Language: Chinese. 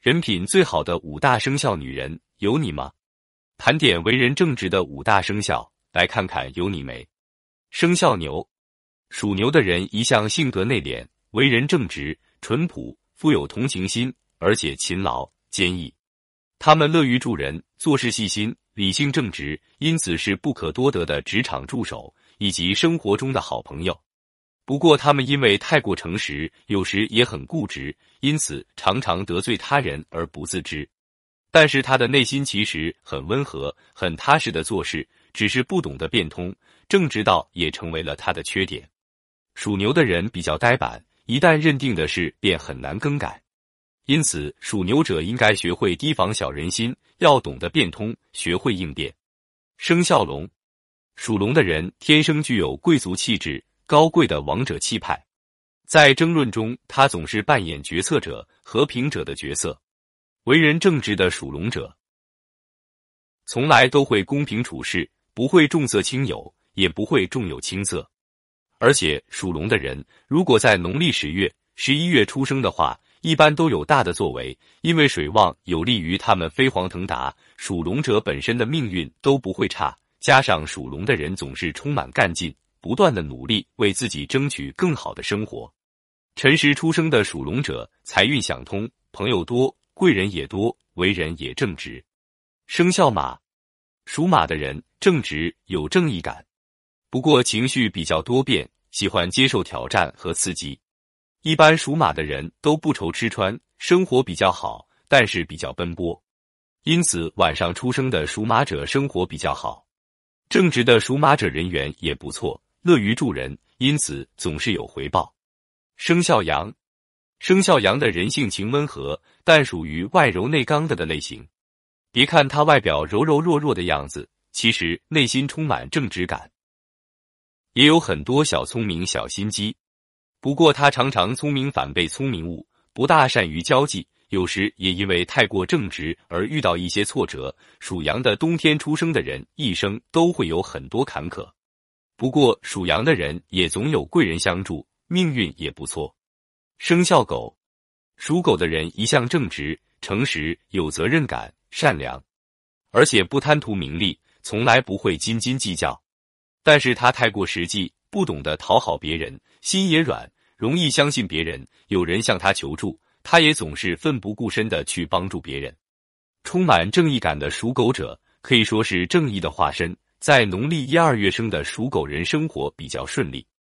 人品最好的五大生肖女人有你吗？盘点为人正直的五大生肖，来看看有你没。生肖牛，属牛的人一向性格内敛，为人正直、淳朴，富有同情心，而且勤劳、坚毅。他们乐于助人，做事细心、理性正直，因此是不可多得的职场助手以及生活中的好朋友。不过，他们因为太过诚实，有时也很固执，因此常常得罪他人而不自知。但是，他的内心其实很温和、很踏实的做事，只是不懂得变通。正直道也成为了他的缺点。属牛的人比较呆板，一旦认定的事便很难更改。因此，属牛者应该学会提防小人心，要懂得变通，学会应变。生肖龙，属龙的人天生具有贵族气质、高贵的王者气派，在争论中，他总是扮演决策者、和平者的角色。为人正直的属龙者，从来都会公平处事，不会重色轻友，也不会重友轻色。而且，属龙的人如果在农历十月、十一月出生的话，一般都有大的作为，因为水旺有利于他们飞黄腾达。属龙者本身的命运都不会差，加上属龙的人总是充满干劲，不断的努力为自己争取更好的生活。辰时出生的属龙者，财运想通，朋友多，贵人也多，为人也正直。生肖马，属马的人正直有正义感，不过情绪比较多变，喜欢接受挑战和刺激。一般属马的人都不愁吃穿，生活比较好，但是比较奔波，因此晚上出生的属马者生活比较好。正直的属马者人缘也不错，乐于助人，因此总是有回报。生肖羊，生肖羊的人性情温和，但属于外柔内刚的的类型。别看他外表柔柔弱弱的样子，其实内心充满正直感，也有很多小聪明、小心机。不过他常常聪明反被聪明误，不大善于交际，有时也因为太过正直而遇到一些挫折。属羊的冬天出生的人一生都会有很多坎坷，不过属羊的人也总有贵人相助，命运也不错。生肖狗，属狗的人一向正直、诚实、有责任感、善良，而且不贪图名利，从来不会斤斤计较。但是他太过实际。不懂得讨好别人，心也软，容易相信别人。有人向他求助，他也总是奋不顾身的去帮助别人。充满正义感的属狗者可以说是正义的化身。在农历一二月生的属狗人，生活比较顺利。